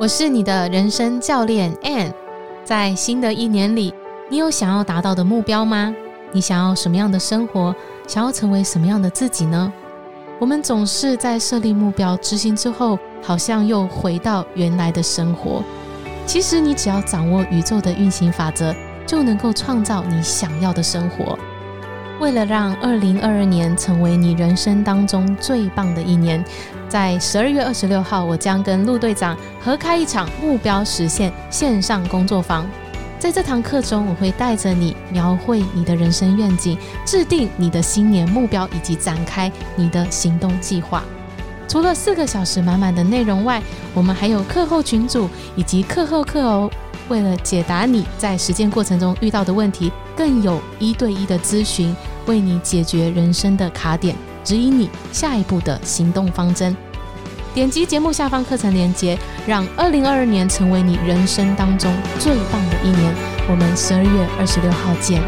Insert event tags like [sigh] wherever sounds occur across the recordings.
我是你的人生教练 Ann。在新的一年里，你有想要达到的目标吗？你想要什么样的生活？想要成为什么样的自己呢？我们总是在设立目标、执行之后，好像又回到原来的生活。其实，你只要掌握宇宙的运行法则，就能够创造你想要的生活。为了让二零二二年成为你人生当中最棒的一年，在十二月二十六号，我将跟陆队长合开一场目标实现线上工作坊。在这堂课中，我会带着你描绘你的人生愿景，制定你的新年目标，以及展开你的行动计划。除了四个小时满满的内容外，我们还有课后群组以及课后课哦。为了解答你在实践过程中遇到的问题，更有一对一的咨询，为你解决人生的卡点，指引你下一步的行动方针。点击节目下方课程链接，让二零二二年成为你人生当中最棒的一年。我们十二月二十六号见。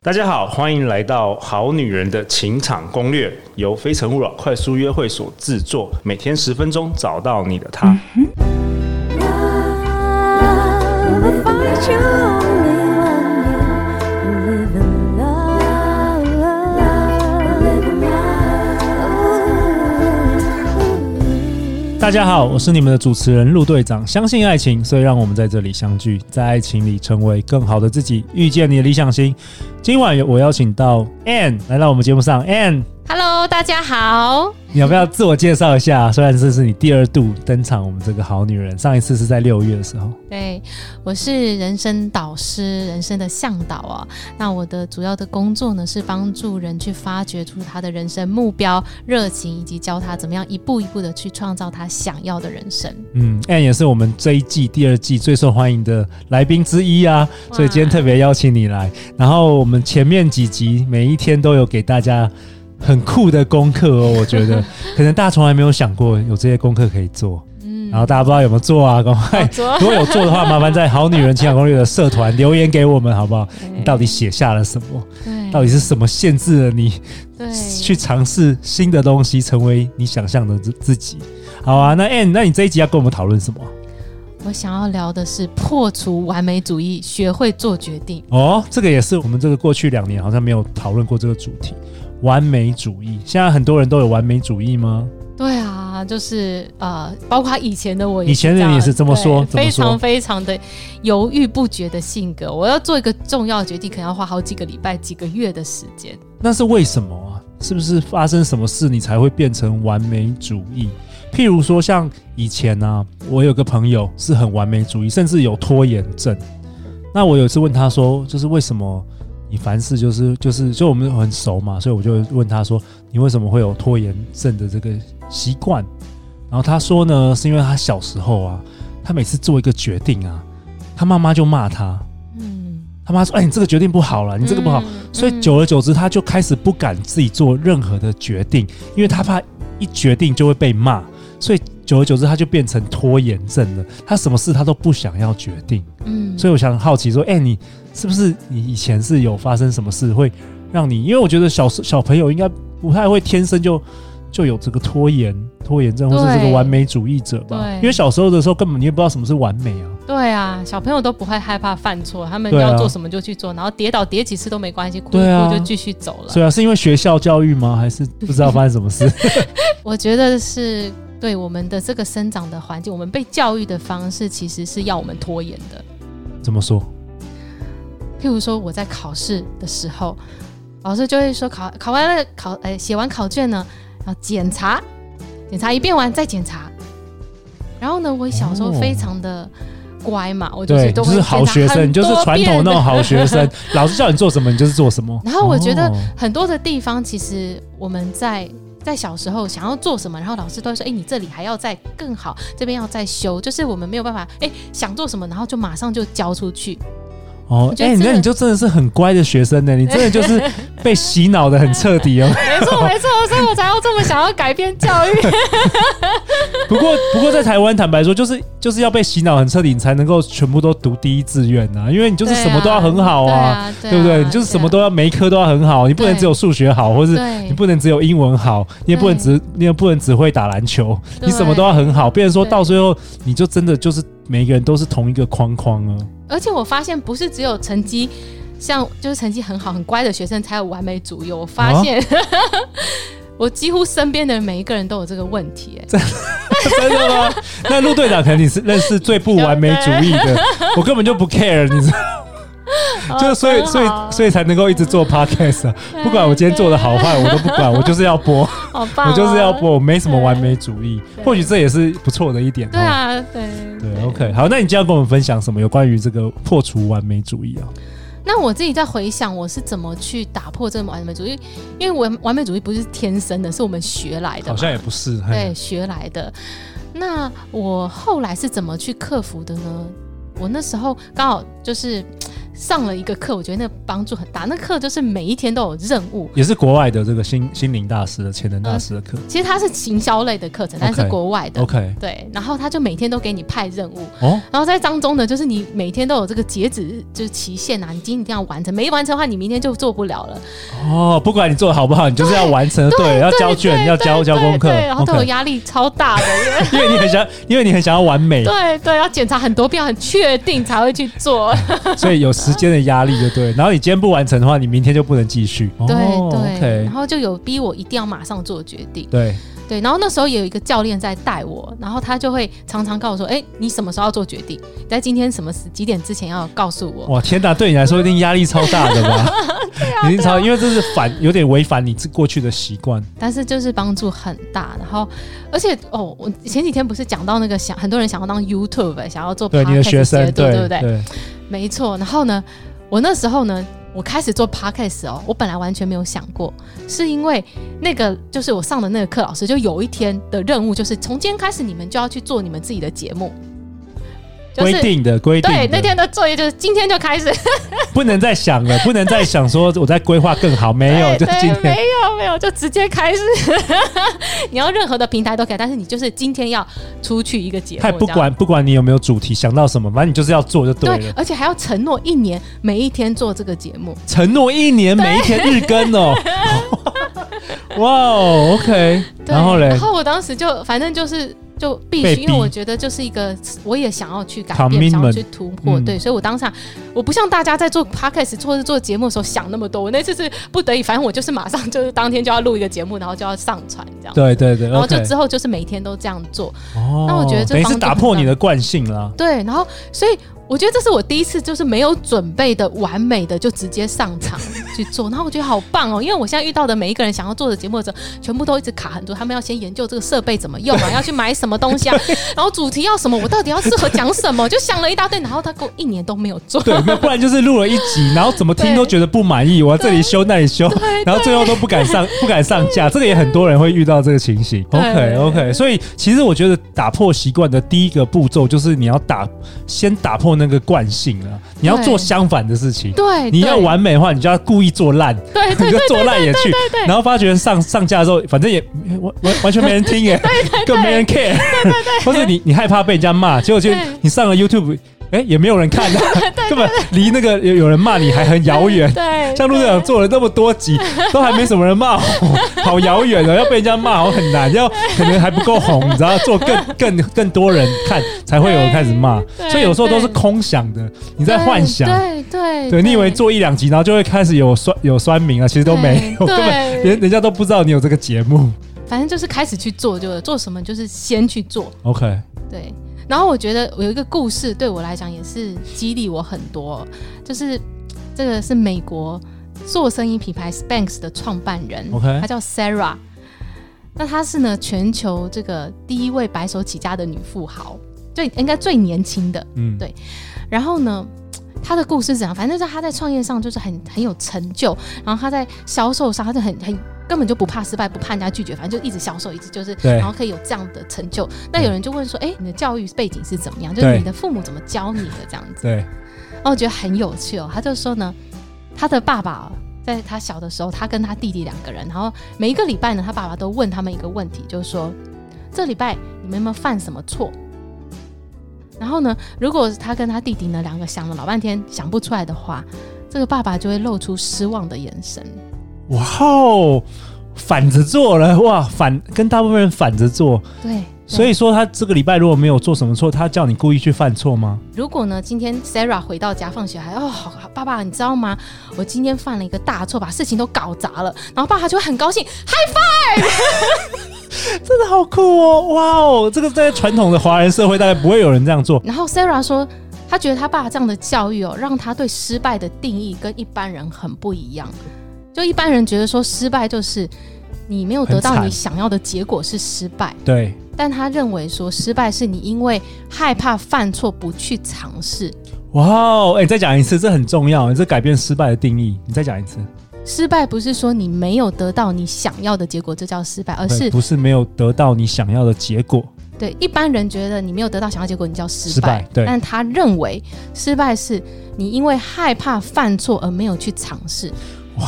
大家好，欢迎来到《好女人的情场攻略》，由非诚勿扰快速约会所制作，每天十分钟，找到你的他。嗯大家好，我是你们的主持人陆队长。相信爱情，所以让我们在这里相聚，在爱情里成为更好的自己，遇见你的理想型。今晚我邀请到 Anne 来到我们节目上，Ann。Hello，大家好。你要不要自我介绍一下？虽然这是你第二度登场，我们这个好女人，上一次是在六月的时候。对，我是人生导师，人生的向导啊。那我的主要的工作呢，是帮助人去发掘出他的人生目标、热情，以及教他怎么样一步一步的去创造他想要的人生。嗯，Ann 也是我们这一季第二季最受欢迎的来宾之一啊，所以今天特别邀请你来。然后我们前面几集每一天都有给大家。很酷的功课哦，我觉得 [laughs] 可能大家从来没有想过有这些功课可以做，嗯，然后大家不知道有没有做啊？赶快，[laughs] 如果有做的话，麻烦在好女人情感攻略的社团留言给我们，好不好？你到底写下了什么？对，到底是什么限制了你？对，去尝试新的东西，成为你想象的自自己。好啊，那 Ann，那你这一集要跟我们讨论什么？我想要聊的是破除完美主义，学会做决定。哦，这个也是我们这个过去两年好像没有讨论过这个主题。完美主义，现在很多人都有完美主义吗？对啊，就是呃，包括以前的我，以前的人也是这么说，非常非常的犹豫不决的性格。我要做一个重要决定，可能要花好几个礼拜、几个月的时间。那是为什么啊？是不是发生什么事你才会变成完美主义？譬如说，像以前呢、啊，我有个朋友是很完美主义，甚至有拖延症。那我有一次问他说，就是为什么？你凡事就是就是就我们很熟嘛，所以我就问他说：“你为什么会有拖延症的这个习惯？”然后他说呢，是因为他小时候啊，他每次做一个决定啊，他妈妈就骂他。嗯，他妈说：“哎，你这个决定不好了，你这个不好。”所以久而久之，他就开始不敢自己做任何的决定，因为他怕一决定就会被骂，所以久而久之，他就变成拖延症了。他什么事他都不想要决定。嗯，所以我想好奇说：“哎，你。”是不是你以前是有发生什么事会让你？因为我觉得小小朋友应该不太会天生就就有这个拖延拖延症，或是这个完美主义者吧？因为小时候的时候根本你也不知道什么是完美啊。对啊，小朋友都不会害怕犯错，他们要做什么就去做，然后跌倒跌几次都没关系，哭一哭就继续走了。对啊，是因为学校教育吗？还是不知道发生什么事？[laughs] 我觉得是对我们的这个生长的环境，我们被教育的方式其实是要我们拖延的。怎么说？譬如说，我在考试的时候，老师就会说考考完了考，哎，写完考卷呢，要检查，检查一遍完再检查。然后呢，我小时候非常的乖嘛，哦、我就是都是好学生，就是传统那种好学生，老师叫你做什么，你就是做什么。然后我觉得很多的地方，其实我们在在小时候想要做什么，然后老师都会说，哎，你这里还要再更好，这边要再修，就是我们没有办法，哎，想做什么，然后就马上就交出去。哦，哎、欸，那你就真的是很乖的学生呢，你真的就是 [laughs] 被洗脑的很彻底哦。没错没错，所以我才要这么想要改变教育。[laughs] [laughs] 不过不过在台湾，坦白说，就是就是要被洗脑很彻底，你才能够全部都读第一志愿啊，因为你就是什么都要很好啊，啊对，啊对不对？你就是什么都要，每一科都要很好，你不能只有数学好，或是你不能只有英文好，你也不能只你也不能只会打篮球，你什么都要很好。变成说到最后，你就真的就是每个人都是同一个框框啊。而且我发现，不是只有成绩像就是成绩很好很乖的学生才有完美主义，我发现。啊我几乎身边的人每一个人都有这个问题，哎，真的？[laughs] 吗？那陆队长可能你是认识最不完美主义的，[laughs] 我根本就不 care，你知道，[laughs] 就是所以所以所以才能够一直做 podcast 啊，不管我今天做的好坏，我都不管，我就是要播，我就是要播，我没什么完美主义，或许这也是不错的一点。对啊，对。对，OK，好，那你今天要跟我们分享什么有关于这个破除完美主义啊？那我自己在回想，我是怎么去打破这个完美主义？因为完完美主义不是天生的，是我们学来的。好像也不是，对，学来的。那我后来是怎么去克服的呢？我那时候刚好就是。上了一个课，我觉得那个帮助很大。那课就是每一天都有任务，也是国外的这个心心灵大师的潜能大师的课。呃、其实它是行销类的课程，但是国外的。OK，对。然后他就每天都给你派任务，哦。然后在当中呢，就是你每天都有这个截止就是期限啊，你今天一定要完成，没完成的话，你明天就做不了了。哦，不管你做的好不好，你就是要完成，对，对对要交卷，要交交功课，然后都有压力超大的，[laughs] 因为你很想，因为你很想要完美。对对，要检查很多遍，很确定才会去做。[laughs] 所以有时间的压力就。对，然后你今天不完成的话，你明天就不能继续。对对、然后就有逼我一定要马上做决定。对对，然后那时候也有一个教练在带我，然后他就会常常告诉我说：“哎，你什么时候要做决定？在今天什么时几点之前要告诉我。”哇，天哪，对你来说一定压力超大的吧？[laughs] 对啊，[laughs] 一定超，因为这是反有点违反你过去的习惯。但是就是帮助很大，然后而且哦，我前几天不是讲到那个想很多人想要当 YouTube，想要做对你的学生，对对不对？对，没错。然后呢？我那时候呢，我开始做 podcast 哦，我本来完全没有想过，是因为那个就是我上的那个课老师，就有一天的任务就是从今天开始，你们就要去做你们自己的节目。规定的规定的，对，那天的作业就是今天就开始，[laughs] 不能再想了，不能再想说我在规划更好，没有，就今天没有没有，就直接开始。[laughs] 你要任何的平台都可以，但是你就是今天要出去一个节目，还不管不管你有没有主题，想到什么，反正你就是要做就对了。对，而且还要承诺一年每一天做这个节目，承诺一年每一天日更哦。[laughs] 哇哦，OK，然后嘞，然后我当时就反正就是。就必须，因为我觉得就是一个，我也想要去改变，想要去突破，对，所以我当下我不像大家在做 podcast 或者做节目的时候想那么多，我那次是不得已，反正我就是马上就是当天就要录一个节目，然后就要上传这样。对对对，然后就之后就是每天都这样做。哦，那我觉得这是打破你的惯性了。对，然后所以。我觉得这是我第一次，就是没有准备的完美的就直接上场 [laughs] 去做，然后我觉得好棒哦，因为我现在遇到的每一个人想要做的节目的时候，全部都一直卡很多，他们要先研究这个设备怎么用啊，[laughs] 要去买什么东西啊，然后主题要什么，我到底要适合讲什么，就想了一大堆，然后他给我一年都没有做，对，不然就是录了一集，然后怎么听都觉得不满意，我要这里修那里修，[laughs] 然后最后都不敢上 [laughs] 不敢上架，这个也很多人会遇到这个情形。OK OK，所以其实我觉得打破习惯的第一个步骤就是你要打先打破那个惯性。你要做相反的事情，对，你要完美的话，你就要故意做烂，对，[laughs] 你就做烂也去，然后发觉上上架的时候，反正也完完完全没人听，耶，[laughs] 更没人 care，对对对，[laughs] 或者你你害怕被人家骂，结果就你上了 YouTube。哎，也没有人看 [laughs] 到，根本离那个有有人骂你还很遥远。对，像陆队长做了那么多集，都还没什么人骂我，[laughs] 好遥远的，要被人家骂我很难，要可能还不够红，你知道，做更更更多人看才会有人开始骂，所以有时候都是空想的，你在幻想。对对对，你以为做一两集，然后就会开始有酸有酸民啊，其实都没有，根本人人家都不知道你有这个节目。反正就是开始去做，就做什么就是先去做。OK，对。然后我觉得我有一个故事对我来讲也是激励我很多，就是这个是美国做生意品牌 Spanx 的创办人，OK，她叫 Sarah。那她是呢全球这个第一位白手起家的女富豪，最应该最年轻的，嗯，对。然后呢，他的故事是怎样？反正就是她在创业上就是很很有成就，然后他在销售上他就很很。根本就不怕失败，不怕人家拒绝，反正就一直销售，一直就是，然后可以有这样的成就。那有人就问说：“哎，你的教育背景是怎么样？就是你的父母怎么教你的这样子？”对。然后我觉得很有趣哦。他就说呢，他的爸爸在他小的时候，他跟他弟弟两个人，然后每一个礼拜呢，他爸爸都问他们一个问题，就是说：“这礼拜你们有没有犯什么错？然后呢，如果他跟他弟弟呢两个想了老半天想不出来的话，这个爸爸就会露出失望的眼神。哇哦，反着做了哇，反跟大部分人反着做。对。所以说他这个礼拜如果没有做什么错，他叫你故意去犯错吗？如果呢，今天 Sarah 回到家放学还哦，好，爸爸，你知道吗？我今天犯了一个大错，把事情都搞砸了。然后爸爸就会很高兴，High Five！[laughs] 真的好酷哦，哇哦，这个在传统的华人社会大概不会有人这样做。然后 Sarah 说，他觉得他爸这样的教育哦，让他对失败的定义跟一般人很不一样。就一般人觉得说失败就是你没有得到你想要的结果是失败，对。但他认为说失败是你因为害怕犯错不去尝试。哇哦，哎，再讲一次，这很重要，这改变失败的定义。你再讲一次，失败不是说你没有得到你想要的结果，这叫失败，而是不是没有得到你想要的结果？对，一般人觉得你没有得到想要结果，你叫失败。失败，对。但他认为失败是你因为害怕犯错而没有去尝试。哇，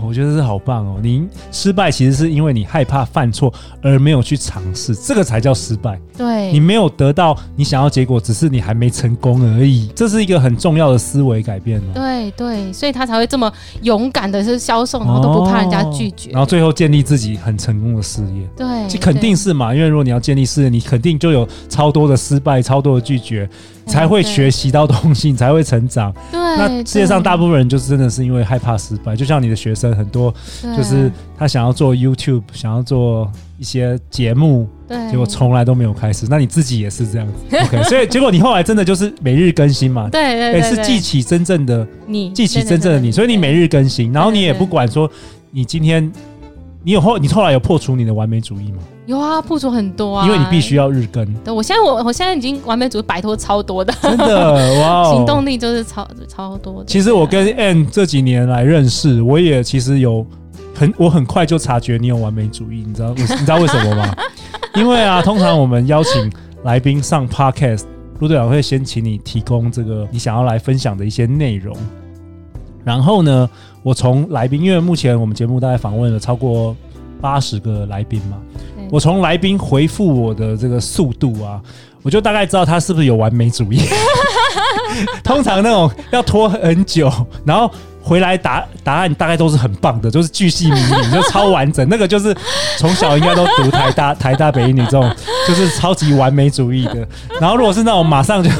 [laughs] 我觉得这好棒哦！你失败其实是因为你害怕犯错而没有去尝试，这个才叫失败。对，你没有得到你想要结果，只是你还没成功而已。这是一个很重要的思维改变哦。对对，所以他才会这么勇敢的是销售，然后都不怕人家拒绝，然后最后建立自己很成功的事业。对，这肯定是嘛，因为如果你要建立事业，你肯定就有超多的失败，超多的拒绝。才会学习到东西，你才会成长。对，那世界上大部分人就是真的是因为害怕失败，就像你的学生很多，就是他想要做 YouTube，想要做一些节目，对，结果从来都没有开始。那你自己也是这样子，OK？所以结果你后来真的就是每日更新嘛？对 [laughs] 对对，是记起真正的你，记起真正的你，所以你每日更新，然后你也不管说你今天。你有后，你后来有破除你的完美主义吗？有啊，破除很多啊，因为你必须要日更。对，我现在我我现在已经完美主义摆脱超多的，真的 [laughs] 哇、哦，行动力就是超超多的。其实我跟 Ann 这几年来认识，我也其实有很我很快就察觉你有完美主义，你知道你知道为什么吗？[laughs] 因为啊，通常我们邀请来宾上 Podcast，陆队长会先请你提供这个你想要来分享的一些内容。然后呢，我从来宾，因为目前我们节目大概访问了超过八十个来宾嘛，我从来宾回复我的这个速度啊，我就大概知道他是不是有完美主义。[laughs] 通常那种要拖很久，然后回来答答案大概都是很棒的，就是巨细靡遗，就超完整。那个就是从小应该都读台大、台大北一女这种，就是超级完美主义的。然后如果是那种马上就。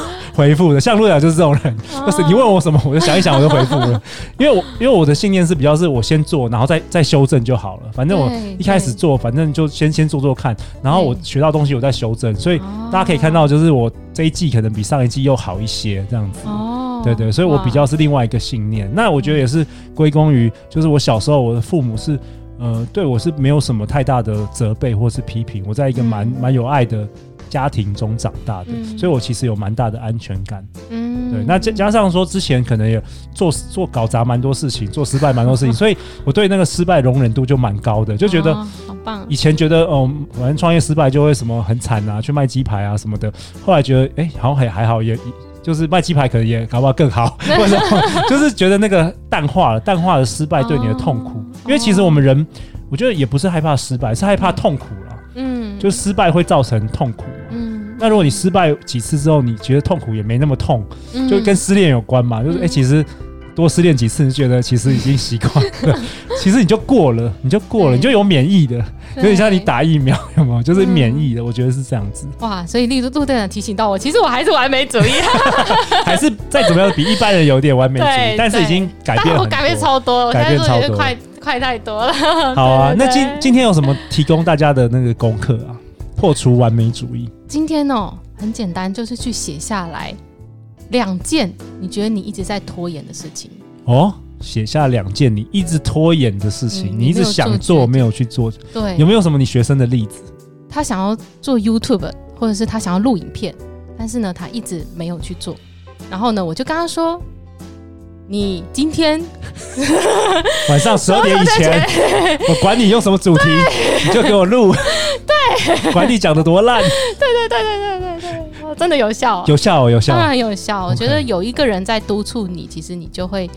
回复的，像陆导就是这种人，就是你问我什么，我就想一想，我就回复了。[laughs] 因为我因为我的信念是比较是我先做，然后再再修正就好了。反正我一开始做，反正就先先做做看，然后我学到东西我再修正。所以大家可以看到，就是我这一季可能比上一季又好一些，这样子。哦，对对，所以我比较是另外一个信念。那我觉得也是归功于，就是我小时候我的父母是呃对我是没有什么太大的责备或是批评，我在一个蛮蛮有爱的。家庭中长大的，嗯、所以我其实有蛮大的安全感。嗯，对。那加加上说，之前可能也做做搞砸蛮多事情，做失败蛮多事情，[laughs] 所以我对那个失败容忍度就蛮高的，就觉得好棒。以前觉得哦，反正创业失败就会什么很惨啊，去卖鸡排啊什么的。后来觉得哎、欸，好像也还好，也就是卖鸡排可能也搞不好更好，[laughs] 或者就是觉得那个淡化了，淡化了失败对你的痛苦。哦、因为其实我们人，我觉得也不是害怕失败，是害怕痛苦了。嗯，就失败会造成痛苦。那如果你失败几次之后，你觉得痛苦也没那么痛，嗯、就跟失恋有关嘛？就是哎、欸，其实多失恋几次，你觉得其实已经习惯了，[laughs] 其实你就过了，你就过了，你就有免疫的，有点像你打疫苗，[laughs] 有没有？就是免疫的，嗯、我觉得是这样子。哇，所以陆陆队长提醒到我，其实我还是完美主义，[laughs] 还是再怎么样比一般人有点完美主义，但是已经改变了，我改变超多，改变超多，快快太多了。好啊，那今今天有什么提供大家的那个功课啊？破除完美主义。今天哦，很简单，就是去写下来两件你觉得你一直在拖延的事情。哦，写下两件你一直拖延的事情，嗯、你一直想做没有去做。对，有没有什么你学生的例子？他想要做 YouTube，或者是他想要录影片，但是呢，他一直没有去做。然后呢，我就跟他说。你今天 [laughs] 晚上十二点以前，我管你用什么主题，你就给我录。[laughs] [laughs] 管你讲的多烂。对对对对对对对，真的有效，有效，有效，当然有效。我觉得有一个人在督促你，其实你就会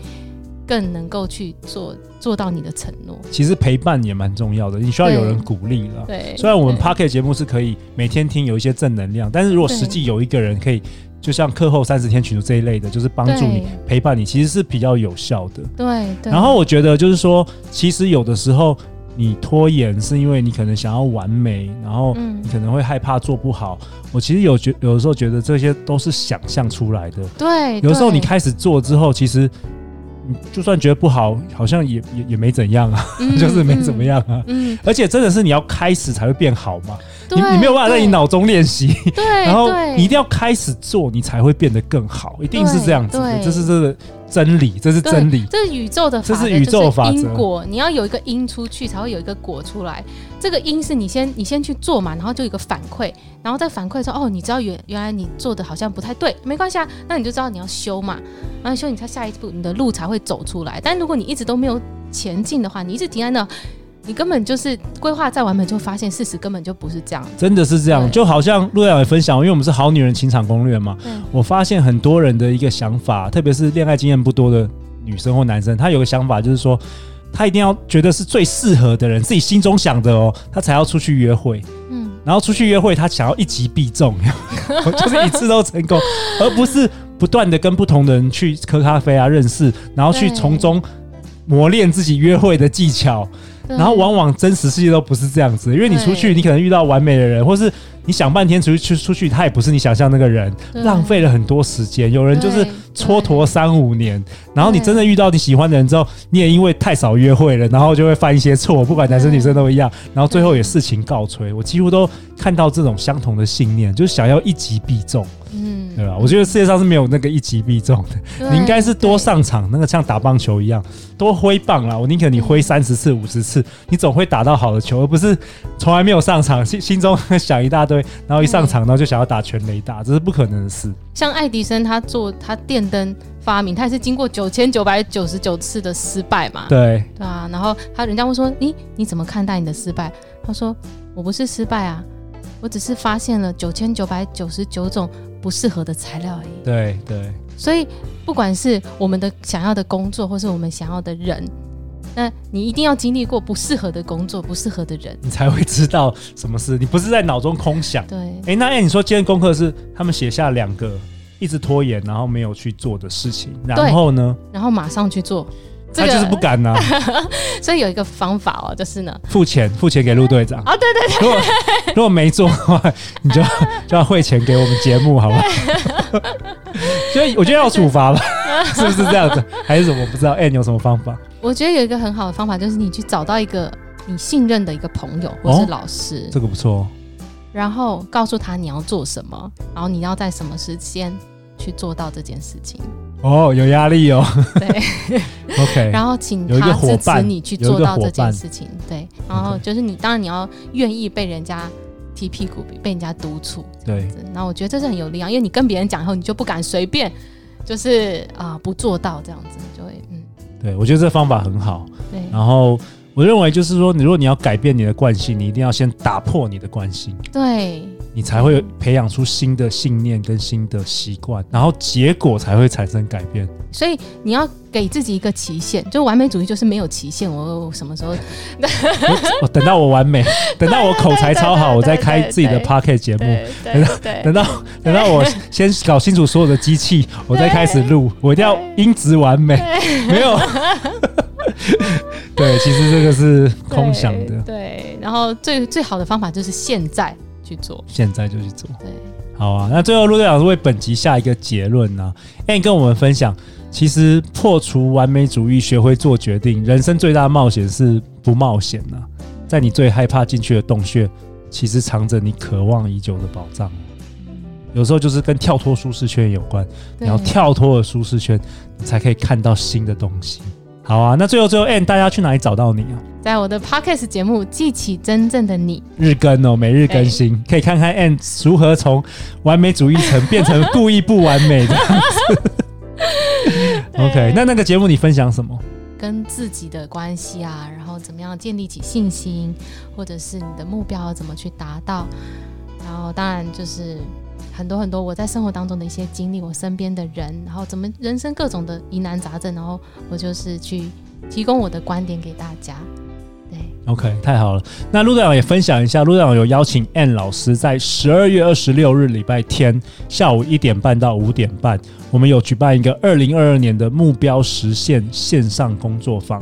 更能够去做做到你的承诺。其实陪伴也蛮重要的，你需要有人鼓励了。对，虽然我们 Podcast 节目是可以每天听有一些正能量，但是如果实际有一个人可以，就像课后三十天群组这一类的，就是帮助你陪伴你，其实是比较有效的。对，对。然后我觉得就是说，其实有的时候你拖延是因为你可能想要完美，然后你可能会害怕做不好。嗯、我其实有觉有的时候觉得这些都是想象出来的。对。有的时候你开始做之后，其实。你就算觉得不好，好像也也也没怎样啊，嗯、[laughs] 就是没怎么样啊。嗯，而且真的是你要开始才会变好嘛。你你没有办法在你脑中练习。对。[laughs] 然后你一定要开始做，你才会变得更好，一定是这样子的。这是这个真理，这是真理。这是宇宙的法则，这是宇宙法则。因果，你要有一个因出去，才会有一个果出来。这个因是你先你先去做嘛，然后就有一个反馈，然后再反馈说哦，你知道原原来你做的好像不太对，没关系啊，那你就知道你要修嘛。然后修，你才下一步，你的路才会走出来。但如果你一直都没有前进的话，你一直停在那，你根本就是规划再完美，就发现事实根本就不是这样。真的是这样，就好像陆队长也分享，因为我们是好女人情场攻略嘛。对我发现很多人的一个想法，特别是恋爱经验不多的女生或男生，他有个想法就是说，他一定要觉得是最适合的人，自己心中想的哦，他才要出去约会。嗯，然后出去约会，他想要一击必中，[laughs] 就是一次都成功，而不是。不断的跟不同的人去喝咖啡啊，认识，然后去从中磨练自己约会的技巧，对然后往往真实世界都不是这样子，因为你出去，你可能遇到完美的人，或是。你想半天出去出去，他也不是你想象那个人，浪费了很多时间。有人就是蹉跎三五年，然后你真的遇到你喜欢的人之后，你也因为太少约会了，然后就会犯一些错，不管男生女生都一样，然后最后也事情告吹。我几乎都看到这种相同的信念，就是想要一击必中，嗯，对吧？我觉得世界上是没有那个一击必中的，你应该是多上场，那个像打棒球一样，多挥棒啦。我宁可你挥三十次、五十次，你总会打到好的球，而不是从来没有上场，心心中想一大堆。然后一上场，然后就想要打全垒打，这是不可能的事。像爱迪生他做他电灯发明，他也是经过九千九百九十九次的失败嘛。对，对啊。然后他人家会说：“你你怎么看待你的失败？”他说：“我不是失败啊，我只是发现了九千九百九十九种不适合的材料而已。”对对。所以不管是我们的想要的工作，或是我们想要的人。那你一定要经历过不适合的工作，不适合的人，你才会知道什么事。你不是在脑中空想。对。哎、欸，那哎，你说今天功课是他们写下两个一直拖延，然后没有去做的事情，然后呢？然后马上去做。他就是不敢呐、啊。[laughs] 所以有一个方法哦，就是呢，付钱，付钱给陆队长。啊，对对对。如果如果没做的话，你就 [laughs] 就要汇钱给我们节目，好不好？[laughs] 所以我觉得要处罚吧，是不是这样子？还是什么？我不知道。哎，你有什么方法？我觉得有一个很好的方法，就是你去找到一个你信任的一个朋友或是老师，哦、这个不错。然后告诉他你要做什么，然后你要在什么时间去做到这件事情。哦，有压力哦。对，[laughs] OK。[laughs] 然后请他支持你去做到这件事情。对，然后就是你，当然你要愿意被人家踢屁股，被人家督促。对。那我觉得这是很有力量，因为你跟别人讲以后，你就不敢随便，就是啊、呃、不做到这样子，就会嗯。对，我觉得这方法很好。对，然后我认为就是说，你如果你要改变你的惯性，你一定要先打破你的惯性。对，你才会培养出新的信念跟新的习惯，然后结果才会产生改变。所以你要给自己一个期限，就完美主义就是没有期限。我什么时候？我，等到我完美，[laughs] 等到我口才超好，我再开自己的 Podcast 节目。[laughs] 等到等到等到我先搞清楚所有的机器，我再开始录。我一定要音质完美，没有。[laughs] 对，其实这个是空想的。对，对，然后最最好的方法就是现在去做，现在就去做。对，好啊。那最后陆队长为本集下一个结论呢？哎，你跟我们分享，其实破除完美主义，学会做决定，人生最大的冒险是不冒险呢？在你最害怕进去的洞穴，其实藏着你渴望已久的宝藏。有时候就是跟跳脱舒适圈有关，对你要跳脱了舒适圈，你才可以看到新的东西。好啊，那最后最后 a n d 大家去哪里找到你啊？在我的 Podcast 节目《记起真正的你》，日更哦，每日更新，欸、可以看看 a n d 如何从完美主义层变成故意不完美的。[laughs] OK，那那个节目你分享什么？跟自己的关系啊，然后怎么样建立起信心，或者是你的目标怎么去达到？然后当然就是很多很多我在生活当中的一些经历，我身边的人，然后怎么人生各种的疑难杂症，然后我就是去提供我的观点给大家。对，OK，太好了。那陆队长也分享一下，陆队长有邀请 Ann 老师在十二月二十六日礼拜天下午一点半到五点半，我们有举办一个二零二二年的目标实现线上工作坊。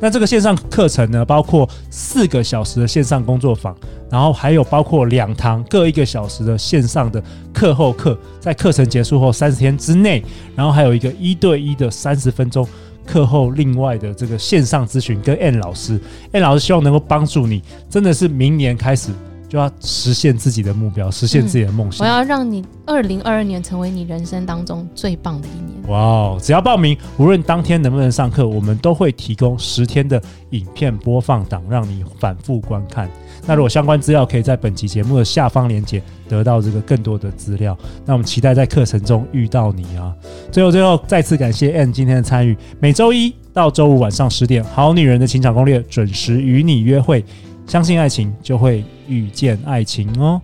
那这个线上课程呢，包括四个小时的线上工作坊，然后还有包括两堂各一个小时的线上的课后课，在课程结束后三十天之内，然后还有一个一对一的三十分钟课后另外的这个线上咨询，跟 N 老师，N 老师希望能够帮助你，真的是明年开始。就要实现自己的目标，实现自己的梦想。嗯，我要让你二零二二年成为你人生当中最棒的一年。哇哦！只要报名，无论当天能不能上课，我们都会提供十天的影片播放档，让你反复观看。那如果相关资料可以在本期节目的下方连接得到这个更多的资料。那我们期待在课程中遇到你啊！最后，最后再次感谢 Ann 今天的参与。每周一到周五晚上十点，《好女人的情场攻略》准时与你约会。相信爱情，就会遇见爱情哦！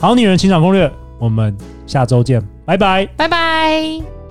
好女人情场攻略，我们下周见，拜拜，拜拜。